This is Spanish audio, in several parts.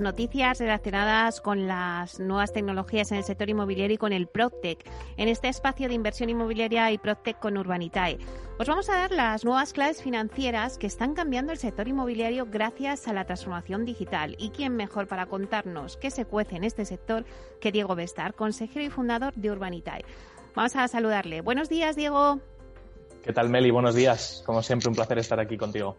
Noticias relacionadas con las nuevas tecnologías en el sector inmobiliario y con el PropTech, en este espacio de inversión inmobiliaria y PropTech con Urbanitae. Os vamos a dar las nuevas claves financieras que están cambiando el sector inmobiliario gracias a la transformación digital. ¿Y quién mejor para contarnos qué se cuece en este sector que Diego Bestar, consejero y fundador de Urbanitae? Vamos a saludarle. Buenos días, Diego. ¿Qué tal, Meli? Buenos días. Como siempre, un placer estar aquí contigo.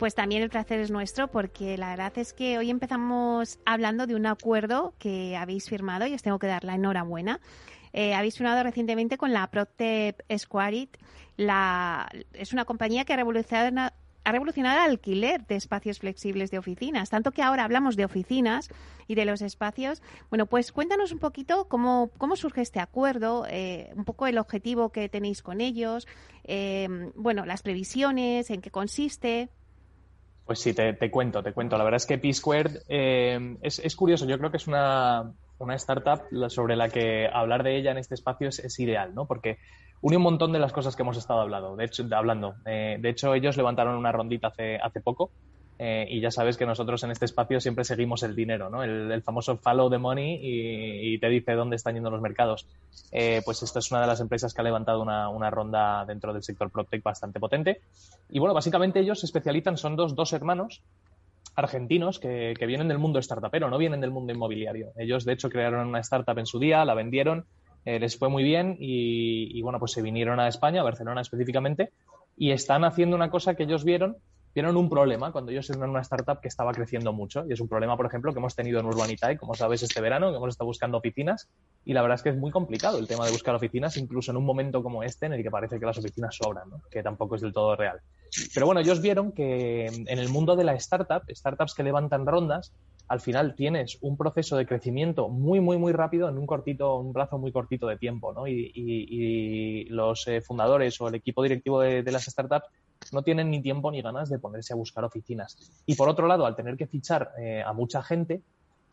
Pues también el placer es nuestro porque la verdad es que hoy empezamos hablando de un acuerdo que habéis firmado y os tengo que dar la enhorabuena. Eh, habéis firmado recientemente con la Protep Squarit. La, es una compañía que ha revolucionado, ha revolucionado el alquiler de espacios flexibles de oficinas, tanto que ahora hablamos de oficinas y de los espacios. Bueno, pues cuéntanos un poquito cómo, cómo surge este acuerdo, eh, un poco el objetivo que tenéis con ellos, eh, bueno, las previsiones, en qué consiste. Pues sí, te, cuento, te cuento. La verdad es que P-Squared eh, es, curioso. Yo creo que es una, startup sobre la que hablar de ella en este espacio es, ideal, ¿no? Porque une un montón de las cosas que hemos estado hablando. De hecho, hablando. Eh, de hecho ellos levantaron una rondita hace, hace poco eh, y ya sabes que nosotros en este espacio siempre seguimos el dinero, ¿no? El, famoso follow the money y, te dice dónde están yendo los mercados. Eh, pues esta es una de las empresas que ha levantado una, ronda dentro del sector PropTech bastante potente. Y bueno, básicamente ellos se especializan, son dos, hermanos argentinos que, vienen del mundo startupero, no vienen del mundo inmobiliario. Ellos, de hecho, crearon una startup en su día, la vendieron, eh, les fue muy bien y, bueno, pues se vinieron a España, a Barcelona específicamente, y están haciendo una cosa que ellos vieron vieron un problema cuando ellos eran una startup que estaba creciendo mucho. Y es un problema, por ejemplo, que hemos tenido en Urbanitae, como sabes, este verano, que hemos estado buscando oficinas. Y la verdad es que es muy complicado el tema de buscar oficinas, incluso en un momento como este, en el que parece que las oficinas sobran, ¿no? que tampoco es del todo real. Pero bueno, ellos vieron que en el mundo de la startup, startups que levantan rondas, al final tienes un proceso de crecimiento muy, muy, muy rápido en un cortito, un plazo muy cortito de tiempo, ¿no? Y, los eh, fundadores o el equipo directivo de, de las startups no tienen ni tiempo ni ganas de ponerse a buscar oficinas. Y por otro lado, al tener que fichar eh, a mucha gente,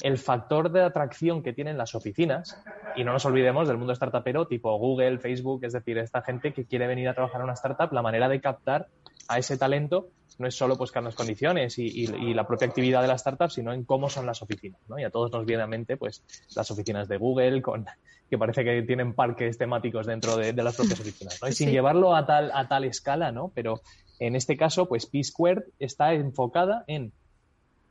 el factor de atracción que tienen las oficinas, y no nos olvidemos del mundo startupero tipo Google, Facebook, es decir, esta gente que quiere venir a trabajar en una startup, la manera de captar a ese talento no es solo pues las condiciones y, la propia actividad de la startup, sino en cómo son las oficinas, ¿no? Y a todos nos viene a mente pues las oficinas de Google, con, que parece que tienen parques temáticos dentro de, las propias oficinas, Y sin llevarlo a tal, a tal escala, ¿no? Pero en este caso, pues P-Squared está enfocada en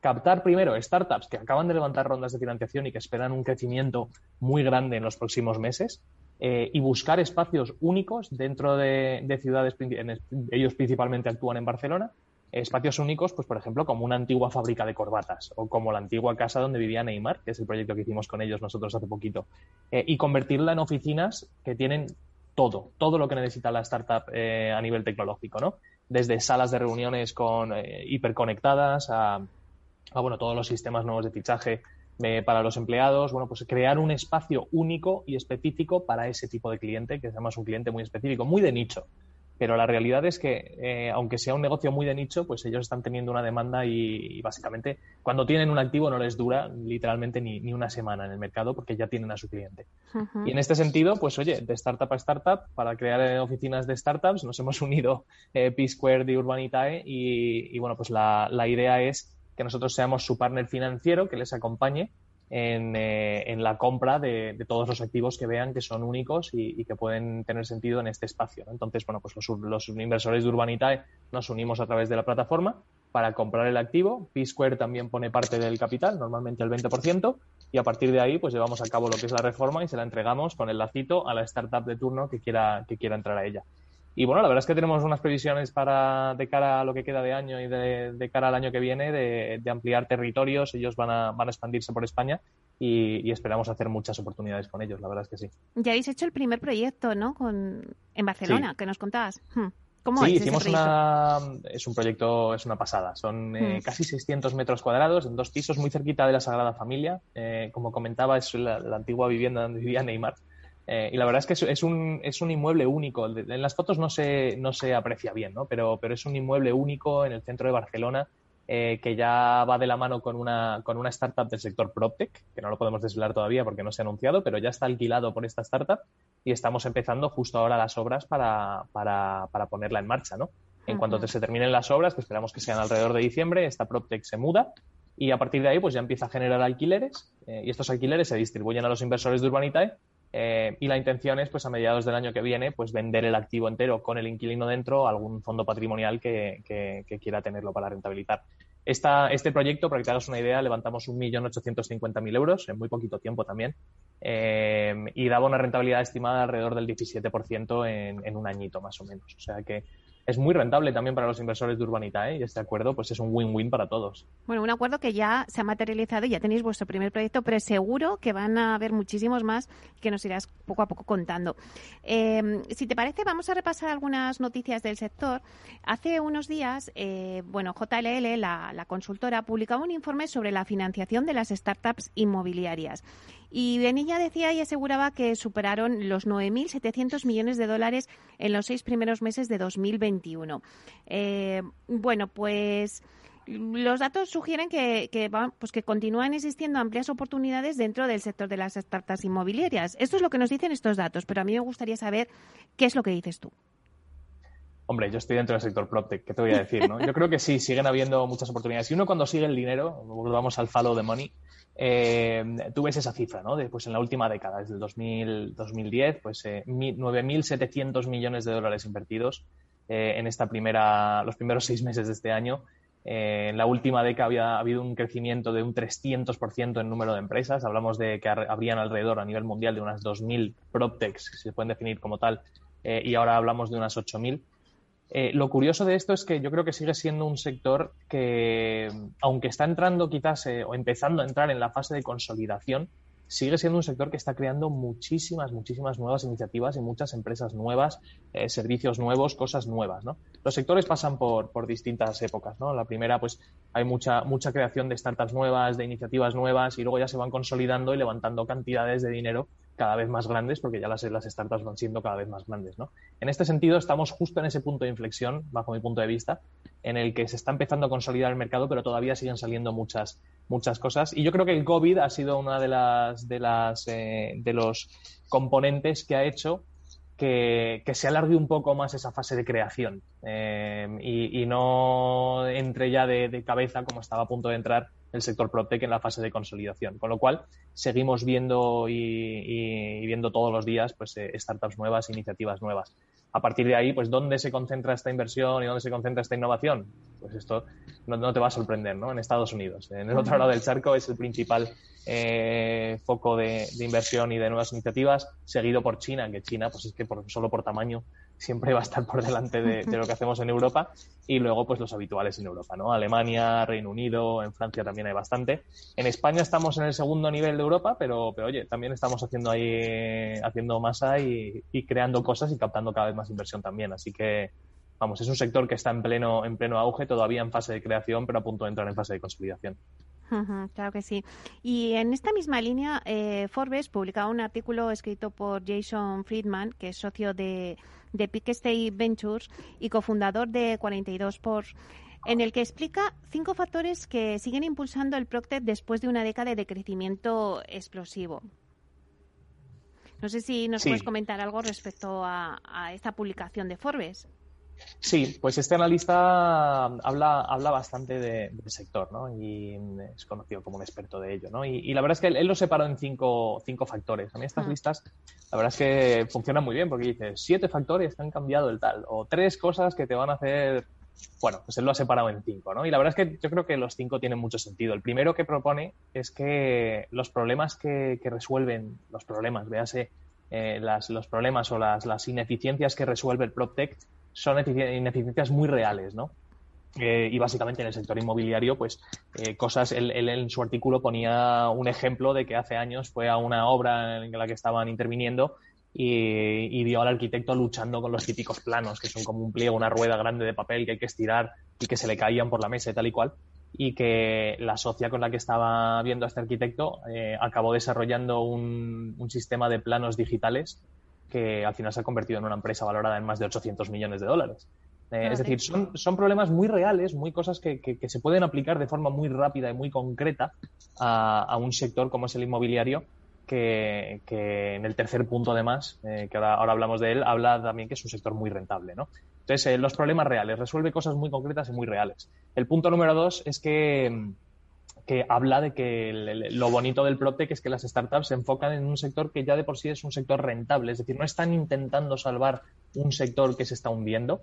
captar primero startups que acaban de levantar rondas de financiación y que esperan un crecimiento muy grande en los próximos meses eh, y buscar espacios únicos dentro de, ciudades, ellos principalmente actúan en Barcelona, espacios únicos, pues por ejemplo, como una antigua fábrica de corbatas o como la antigua casa donde vivía Neymar, que es el proyecto que hicimos con ellos nosotros hace poquito, eh, y convertirla en oficinas que tienen todo, todo lo que necesita la startup eh, a nivel tecnológico, ¿no? Desde salas de reuniones con hiperconectadas a, a, bueno, todos los sistemas nuevos de fichaje para los empleados, bueno, pues crear un espacio único y específico para ese tipo de cliente, que además un cliente muy específico, muy de nicho. Pero la realidad es que, eh, aunque sea un negocio muy de nicho, pues ellos están teniendo una demanda y, básicamente cuando tienen un activo no les dura literalmente ni, ni, una semana en el mercado porque ya tienen a su cliente. Y en este sentido, pues oye, de startup a startup, para crear eh, oficinas de startups, nos hemos unido eh, P-Square de Urbanitae y, y, bueno, pues la, la idea es que nosotros seamos su partner financiero que les acompañe en, eh, la compra de, todos los activos que vean que son únicos y, que pueden tener sentido en este espacio. Entonces, bueno, pues los, inversores de Urbanitae nos unimos a través de la plataforma para comprar el activo. P-Square también pone parte del capital, normalmente el 20%, y a partir de ahí, pues llevamos a cabo lo que es la reforma y se la entregamos con el lacito a la startup de turno que quiera, que quiera entrar a ella. Y bueno, la verdad es que tenemos unas previsiones para de cara a lo que queda de año y de, cara al año que viene de, ampliar territorios. Ellos van a, van a expandirse por España y, esperamos hacer muchas oportunidades con ellos. La verdad es que sí. Ya habéis hecho el primer proyecto, ¿no? Con, en Barcelona, que nos contabas. Hmm. ¿Cómo sí, hicimos una. Es un proyecto, es una pasada. Son eh, hmm. casi 600 metros cuadrados en dos pisos, muy cerquita de la Sagrada Familia. Eh, como comentaba, es la, la, antigua vivienda donde vivía Neymar. Eh, y la verdad es que es, un, es un inmueble único. En las fotos no se, no se aprecia bien, ¿no? Pero, pero es un inmueble único en el centro de Barcelona eh, que ya va de la mano con una, con una startup del sector PropTech, que no lo podemos desvelar todavía porque no se ha anunciado, pero ya está alquilado por esta startup y estamos empezando justo ahora las obras para, para, para ponerla en marcha, ¿no? En cuanto se terminen las obras, que esperamos que sean alrededor de diciembre, esta PropTech se muda y a partir de ahí pues ya empieza a generar alquileres eh, y estos alquileres se distribuyen a los inversores de Urbanitae eh, y la intención es, pues, a mediados del año que viene, pues, vender el activo entero con el inquilino dentro a algún fondo patrimonial que, quiera tenerlo para rentabilizar. Esta, este proyecto, para que te hagas una idea, levantamos 1.850.000 euros en muy poquito tiempo también eh, y daba una rentabilidad estimada alrededor del 17% en, en un añito más o menos. O sea que es muy rentable también para los inversores de Urbanita ¿eh? y este acuerdo pues es un win-win para todos. Bueno, un acuerdo que ya se ha materializado y ya tenéis vuestro primer proyecto, pero seguro que van a haber muchísimos más que nos irás poco a poco contando. Eh, si te parece, vamos a repasar algunas noticias del sector. Hace unos días, eh, bueno, JLL, la, la consultora, publicaba un informe sobre la financiación de las startups inmobiliarias. Y Benilla decía y aseguraba que superaron los 9.700 millones de dólares en los seis primeros meses de 2021. Eh, bueno, pues los datos sugieren que, pues que continúan existiendo amplias oportunidades dentro del sector de las startups inmobiliarias. Esto es lo que nos dicen estos datos, pero a mí me gustaría saber qué es lo que dices tú. Hombre, yo estoy dentro del sector PropTech, ¿qué te voy a decir? ¿no? Yo creo que sí, siguen habiendo muchas oportunidades. Y uno cuando sigue el dinero, volvamos al follow the money, eh, tú ves esa cifra, ¿no? Después en la última década, desde el 2000, 2010, pues eh, 9.700 millones de dólares invertidos eh, en esta primera, los primeros seis meses de este año. Eh, en la última década había habido un crecimiento de un 300% en número de empresas. Hablamos de que habrían alrededor a nivel mundial de unas 2.000 PropTechs, que se pueden definir como tal, y ahora hablamos de unas 8.000. Eh, lo curioso de esto es que yo creo que sigue siendo un sector que, aunque está entrando quizás eh, o empezando a entrar en la fase de consolidación, sigue siendo un sector que está creando muchísimas, muchísimas nuevas iniciativas y muchas empresas nuevas, eh, servicios nuevos, cosas nuevas, ¿no? Los sectores pasan por, por distintas épocas, ¿no? La primera, pues, hay mucha, mucha creación de startups nuevas, de iniciativas nuevas y luego ya se van consolidando y levantando cantidades de dinero cada vez más grandes, porque ya las, las startups van siendo cada vez más grandes. ¿no? En este sentido, estamos justo en ese punto de inflexión, bajo mi punto de vista, en el que se está empezando a consolidar el mercado, pero todavía siguen saliendo muchas, muchas cosas. Y yo creo que el COVID ha sido una de las de las eh, de los componentes que ha hecho que, se alargue un poco más esa fase de creación eh, y, no entre ya de, cabeza como estaba a punto de entrar el sector PropTech en la fase de consolidación. Con lo cual, seguimos viendo y, viendo todos los días pues, eh, startups nuevas, iniciativas nuevas. A partir de ahí, pues, ¿dónde se concentra esta inversión y dónde se concentra esta innovación? Pues esto no, te va a sorprender, ¿no? En Estados Unidos. En el otro lado del charco es el principal eh, foco de, inversión y de nuevas iniciativas, seguido por China, que China, pues es que por, solo por tamaño siempre va a estar por delante de, lo que hacemos en Europa y luego pues los habituales en Europa, ¿no? Alemania, Reino Unido, en Francia también hay bastante. En España estamos en el segundo nivel de Europa, pero, pero oye, también estamos haciendo ahí, haciendo masa y, creando cosas y captando cada vez más inversión también. Así que, vamos, es un sector que está en pleno, en pleno auge, todavía en fase de creación, pero a punto de entrar en fase de consolidación. Claro que sí. Y en esta misma línea, eh, Forbes publicaba un artículo escrito por Jason Friedman, que es socio de, de Peak State Ventures y cofundador de 42 Sports, en el que explica cinco factores que siguen impulsando el Procter después de una década de crecimiento explosivo. No sé si nos puedes comentar algo respecto a esta publicación de Forbes. Sí, pues este analista habla, habla bastante del sector, ¿no? Y es conocido como un experto de ello, ¿no? Y, la verdad es que él, lo separó en cinco, cinco, factores. A mí estas listas, la verdad es que funcionan muy bien porque dice siete factores que han cambiado el tal o tres cosas que te van a hacer... Bueno, pues él lo ha separado en cinco, ¿no? Y la verdad es que yo creo que los cinco tienen mucho sentido. El primero que propone es que los problemas que, resuelven, los problemas, véase eh, las, los problemas o las, las ineficiencias que resuelve el PropTech son ineficiencias muy reales, ¿no? Eh, y básicamente en el sector inmobiliario, pues eh, cosas, él, en su artículo ponía un ejemplo de que hace años fue a una obra en la que estaban interviniendo y, vio al arquitecto luchando con los típicos planos, que son como un pliego, una rueda grande de papel que hay que estirar y que se le caían por la mesa y tal y cual. y que la socia con la que estaba viendo a este arquitecto eh, acabó desarrollando un, sistema de planos digitales que al final se ha convertido en una empresa valorada en más de 800 millones de dólares. Eh, es decir, son, son, problemas muy reales, muy cosas que, que, se pueden aplicar de forma muy rápida y muy concreta a, a un sector como es el inmobiliario que, en el tercer punto, además, eh, que ahora, ahora, hablamos de él, habla también que es un sector muy rentable. ¿no? Entonces, eh, los problemas reales, resuelve cosas muy concretas y muy reales. El punto número dos es que, que habla de que lo bonito del PropTech es que las startups se enfocan en un sector que ya de por sí es un sector rentable. Es decir, no están intentando salvar un sector que se está hundiendo,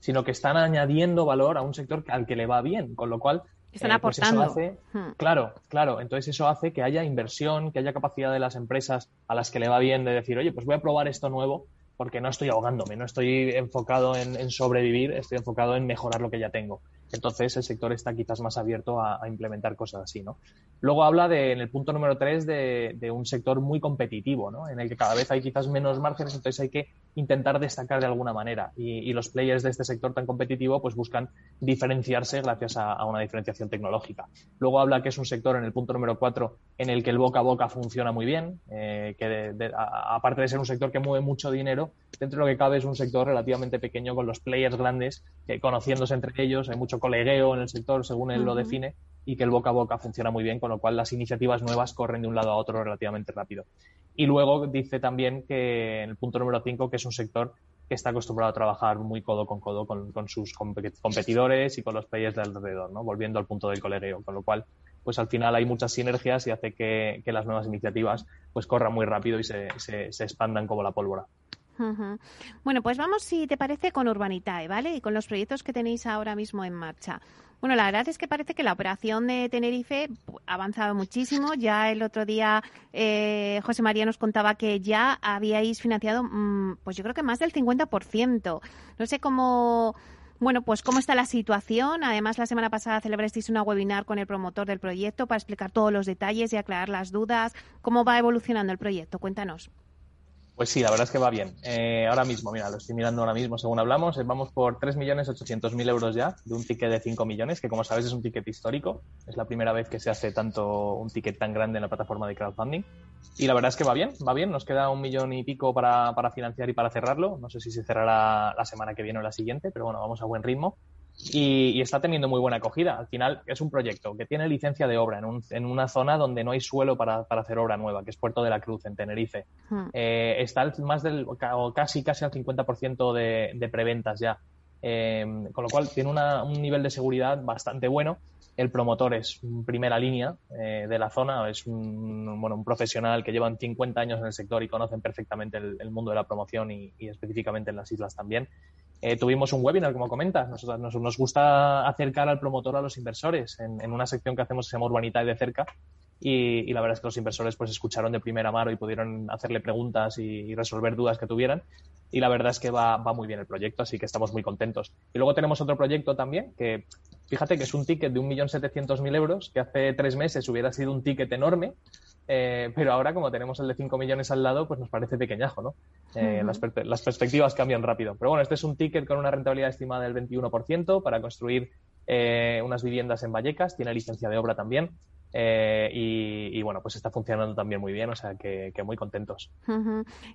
sino que están añadiendo valor a un sector al que le va bien, con lo cual están eh, pues aportando. Hmm. Claro, claro. Entonces eso hace que haya inversión, que haya capacidad de las empresas a las que le va bien de decir, oye, pues voy a probar esto nuevo porque no estoy ahogándome, no estoy enfocado en sobrevivir, estoy enfocado en mejorar lo que ya tengo. Entonces el sector está quizás más abierto a, implementar cosas así, ¿no? Luego habla de, en el punto número tres de, un sector muy competitivo, ¿no? En el que cada vez hay quizás menos márgenes, entonces hay que intentar destacar de alguna manera. Y, los players de este sector tan competitivo pues buscan diferenciarse gracias a, una diferenciación tecnológica. Luego habla que es un sector en el punto número cuatro en el que el boca a boca funciona muy bien, eh, que aparte de ser un sector que mueve mucho dinero, dentro de lo que cabe es un sector relativamente pequeño con los players grandes, que conociéndose entre ellos, hay mucho colegueo en el sector, según él lo define, y que el boca a boca funciona muy bien, con lo cual las iniciativas nuevas corren de un lado a otro relativamente rápido. Y luego dice también que en el punto número 5 que es un sector que está acostumbrado a trabajar muy codo con codo con, sus competidores y con los players de alrededor, ¿no? volviendo al punto del colegueo, con lo cual pues al final hay muchas sinergias y hace que, las nuevas iniciativas pues corran muy rápido y se, se expandan como la pólvora. Bueno, pues vamos, si te parece, con Urbanitae, ¿vale? Y con los proyectos que tenéis ahora mismo en marcha. Bueno, la verdad es que parece que la operación de Tenerife ha avanzado muchísimo. Ya el otro día eh, José María nos contaba que ya habíais financiado, mm, pues yo creo que más del 50%. No sé cómo, bueno, pues cómo está la situación. Además, la semana pasada celebrasteis una webinar con el promotor del proyecto para explicar todos los detalles y aclarar las dudas. ¿Cómo va evolucionando el proyecto? Cuéntanos. Pues sí, la verdad es que va bien. Eh, ahora mismo, mira, lo estoy mirando ahora mismo según hablamos, eh, vamos por 3.800.000 euros ya de un ticket de 5 millones, que como sabes es un ticket histórico. Es la primera vez que se hace tanto un ticket tan grande en la plataforma de crowdfunding. Y la verdad es que va bien, va bien. Nos queda un millón y pico para, para financiar y para cerrarlo. No sé si se cerrará la semana que viene o la siguiente, pero bueno, vamos a buen ritmo y, está teniendo muy buena acogida. Al final es un proyecto que tiene licencia de obra en, una zona donde no hay suelo para, hacer obra nueva, que es Puerto de la Cruz, en Tenerife. Hmm. Eh, está más del, casi, casi al 50% de, de preventas ya. Eh, con lo cual tiene un nivel de seguridad bastante bueno. El promotor es primera línea eh, de la zona, es un, bueno, un profesional que llevan 50 años en el sector y conocen perfectamente el, mundo de la promoción y, específicamente en las islas también. Eh, tuvimos un webinar, como comentas. Nos, nos, gusta acercar al promotor a los inversores en, una sección que hacemos que se llama Urbanita y de cerca. Y, la verdad es que los inversores pues escucharon de primera mano y pudieron hacerle preguntas y, resolver dudas que tuvieran. Y la verdad es que va, va, muy bien el proyecto, así que estamos muy contentos. Y luego tenemos otro proyecto también, que fíjate que es un ticket de 1.700.000 euros, que hace tres meses hubiera sido un ticket enorme, eh, pero ahora, como tenemos el de 5 millones al lado, pues nos parece pequeñajo, ¿no? Eh, las, perspectivas cambian rápido. Pero bueno, este es un ticket con una rentabilidad estimada del 21% para construir eh, unas viviendas en Vallecas, tiene licencia de obra también. Eh, y, bueno, pues está funcionando también muy bien, o sea que, muy contentos.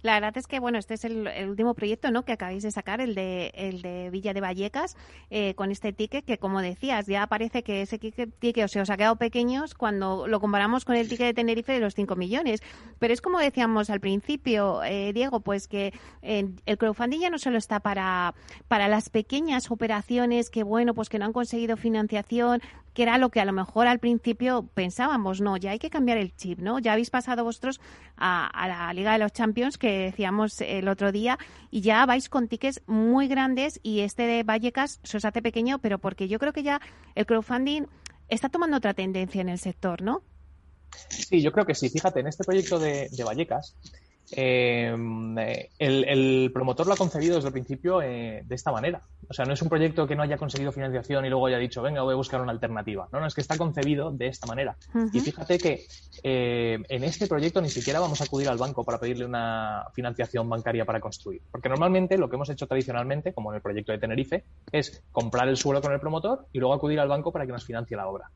La verdad es que bueno, este es el, último proyecto ¿no? que acabáis de sacar, el de, el de Villa de Vallecas, eh, con este ticket que como decías, ya parece que ese ticket, o sea, os ha quedado pequeños cuando lo comparamos con el ticket de Tenerife de los 5 millones. Pero es como decíamos al principio, eh, Diego, pues que el crowdfunding ya no solo está para, para las pequeñas operaciones que bueno, pues que no han conseguido financiación, que era lo que a lo mejor al principio pensábamos, no, ya hay que cambiar el chip, ¿no? Ya habéis pasado vosotros a, la Liga de los Champions, que decíamos el otro día, y ya vais con tickets muy grandes y este de Vallecas se os hace pequeño, pero porque yo creo que ya el crowdfunding está tomando otra tendencia en el sector, ¿no? Sí, yo creo que sí. Fíjate, en este proyecto de, Vallecas, eh, el, promotor lo ha concebido desde el principio eh, de esta manera. O sea, no es un proyecto que no haya conseguido financiación y luego haya dicho, venga, voy a buscar una alternativa. No, no, es que está concebido de esta manera. Y fíjate que eh, en este proyecto ni siquiera vamos a acudir al banco para pedirle una financiación bancaria para construir. Porque normalmente lo que hemos hecho tradicionalmente, como en el proyecto de Tenerife, es comprar el suelo con el promotor y luego acudir al banco para que nos financie la obra.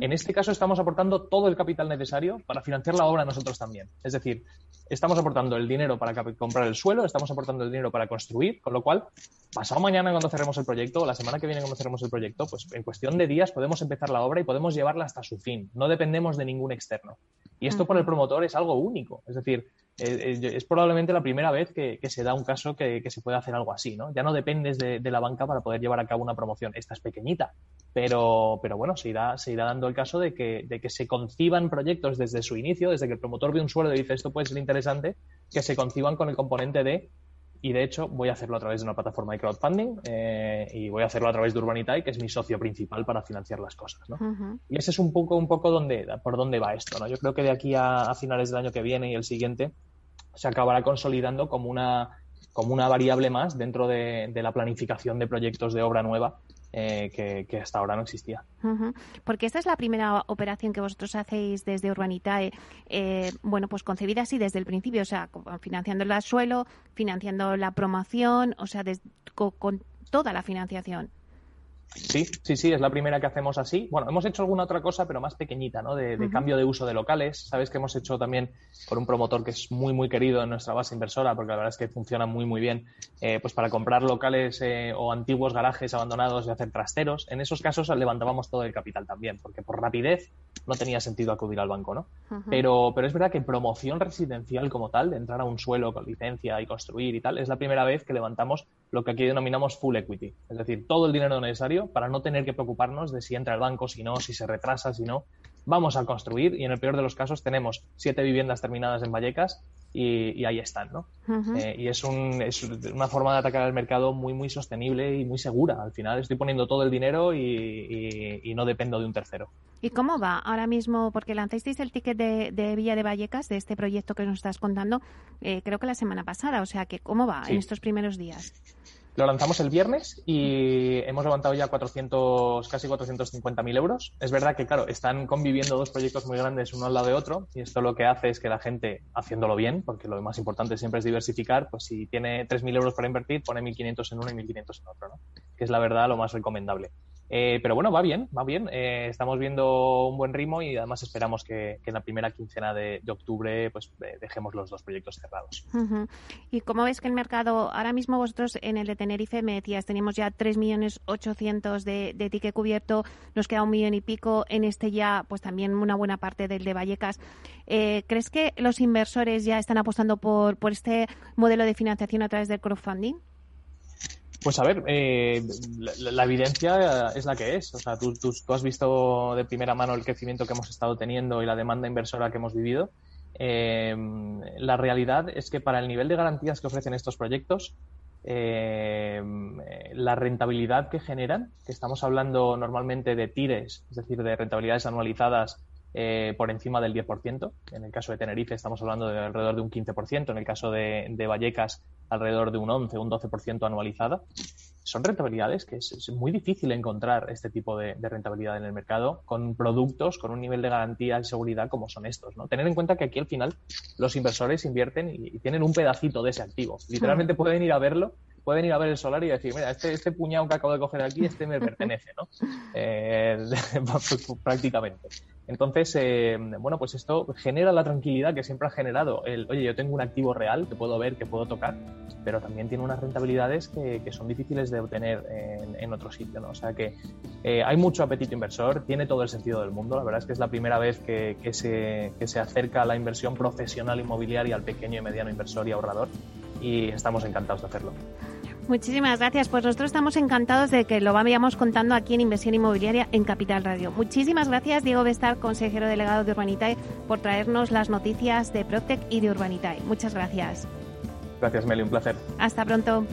En este caso estamos aportando todo el capital necesario para financiar la obra nosotros también. Es decir, estamos aportando el dinero para comprar el suelo, estamos aportando el dinero para construir, con lo cual, pasado mañana cuando cerremos el proyecto, o la semana que viene cuando cerremos el proyecto, pues en cuestión de días podemos empezar la obra y podemos llevarla hasta su fin. No dependemos de ningún externo. Y esto por el promotor es algo único. Es decir, es probablemente la primera vez que, se da un caso que, se puede hacer algo así, ¿no? Ya no dependes de, la banca para poder llevar a cabo una promoción. Esta es pequeñita, pero, pero bueno, se irá, se irá dando el caso de que, de que se conciban proyectos desde su inicio, desde que el promotor ve un suelo y dice esto puede ser interesante, que se conciban con el componente de y de hecho voy a hacerlo a través de una plataforma de crowdfunding eh, y voy a hacerlo a través de Urbanitae, que es mi socio principal para financiar las cosas. ¿no? Y ese es un poco, un poco donde, por dónde va esto. ¿no? Yo creo que de aquí a, finales del año que viene y el siguiente se acabará consolidando como una, como una variable más dentro de, la planificación de proyectos de obra nueva eh, que, hasta ahora no existía. Porque esta es la primera operación que vosotros hacéis desde Urbanitae, eh, bueno, pues concebida así desde el principio, o sea, financiando el suelo, financiando la promoción, o sea, con toda la financiación. Sí, sí, sí, es la primera que hacemos así. Bueno, hemos hecho alguna otra cosa, pero más pequeñita, ¿no? De, cambio de uso de locales. Sabes que hemos hecho también por un promotor que es muy, muy querido en nuestra base inversora, porque la verdad es que funciona muy, muy bien, eh, pues para comprar locales eh, o antiguos garajes abandonados y hacer trasteros. En esos casos levantábamos todo el capital también, porque por rapidez no tenía sentido acudir al banco, ¿no? pero, pero es verdad que promoción residencial como tal, de entrar a un suelo con licencia y construir y tal, es la primera vez que levantamos lo que aquí denominamos full equity, es decir, todo el dinero necesario para no tener que preocuparnos de si entra el banco, si no, si se retrasa, si no. Vamos a construir y en el peor de los casos tenemos siete viviendas terminadas en Vallecas y, ahí están, ¿no? Eh, y es, un, es, una forma de atacar el mercado muy, muy sostenible y muy segura. Al final estoy poniendo todo el dinero y, no dependo de un tercero. ¿Y cómo va ahora mismo? Porque lanzasteis el ticket de, Villa de Vallecas, de este proyecto que nos estás contando, eh, creo que la semana pasada. O sea, que ¿cómo va en estos primeros días? Lo lanzamos el viernes y hemos levantado ya 400, casi 450.000 euros. Es verdad que, claro, están conviviendo dos proyectos muy grandes uno al lado de otro y esto lo que hace es que la gente, haciéndolo bien, porque lo más importante siempre es diversificar, pues si tiene 3.000 euros para invertir, pone 1.500 en uno y 1.500 en otro, ¿no? Que es la verdad lo más recomendable. Eh, pero bueno, va bien, va bien. Eh, estamos viendo un buen ritmo y además esperamos que, en la primera quincena de, octubre pues eh, dejemos los dos proyectos cerrados. ¿Y cómo ves que el mercado, ahora mismo vosotros en el de Tenerife me decías, teníamos ya 3.800.000 de, de ticket cubierto, nos queda un millón y pico, en este ya pues también una buena parte del de Vallecas. ¿Crees que los inversores ya están apostando por, por este modelo de financiación a través del crowdfunding? Pues a ver, eh, la, evidencia es la que es. O sea, tú, has visto de primera mano el crecimiento que hemos estado teniendo y la demanda inversora que hemos vivido. Eh, la realidad es que para el nivel de garantías que ofrecen estos proyectos, eh, la rentabilidad que generan, que estamos hablando normalmente de tires, es decir, de rentabilidades anualizadas por encima del 10%. En el caso de Tenerife estamos hablando de alrededor de un 15%. En el caso de, de Vallecas alrededor de un 11, un 12% anualizada. Son rentabilidades que es, muy difícil encontrar este tipo de, rentabilidad en el mercado con productos con un nivel de garantía y seguridad como son estos. ¿no? Tener en cuenta que aquí al final los inversores invierten y, tienen un pedacito de ese activo. Literalmente pueden ir a verlo pueden ir a ver el solar y decir, mira, este, este puñado que acabo de coger aquí, este me pertenece, ¿no? Eh, prácticamente. Entonces, eh, bueno, pues esto genera la tranquilidad que siempre ha generado el, oye, yo tengo un activo real que puedo ver, que puedo tocar, pero también tiene unas rentabilidades que, son difíciles de obtener en, otro sitio, ¿no? O sea que eh, hay mucho apetito inversor, tiene todo el sentido del mundo, la verdad es que es la primera vez que, se, que se acerca la inversión profesional inmobiliaria al pequeño y mediano inversor y ahorrador y estamos encantados de hacerlo. Muchísimas gracias. Pues nosotros estamos encantados de que lo vayamos contando aquí en Inversión Inmobiliaria en Capital Radio. Muchísimas gracias, Diego Bestar, consejero delegado de Urbanitae, por traernos las noticias de Protec y de Urbanitae. Muchas gracias. Gracias, Meli, un placer. Hasta pronto.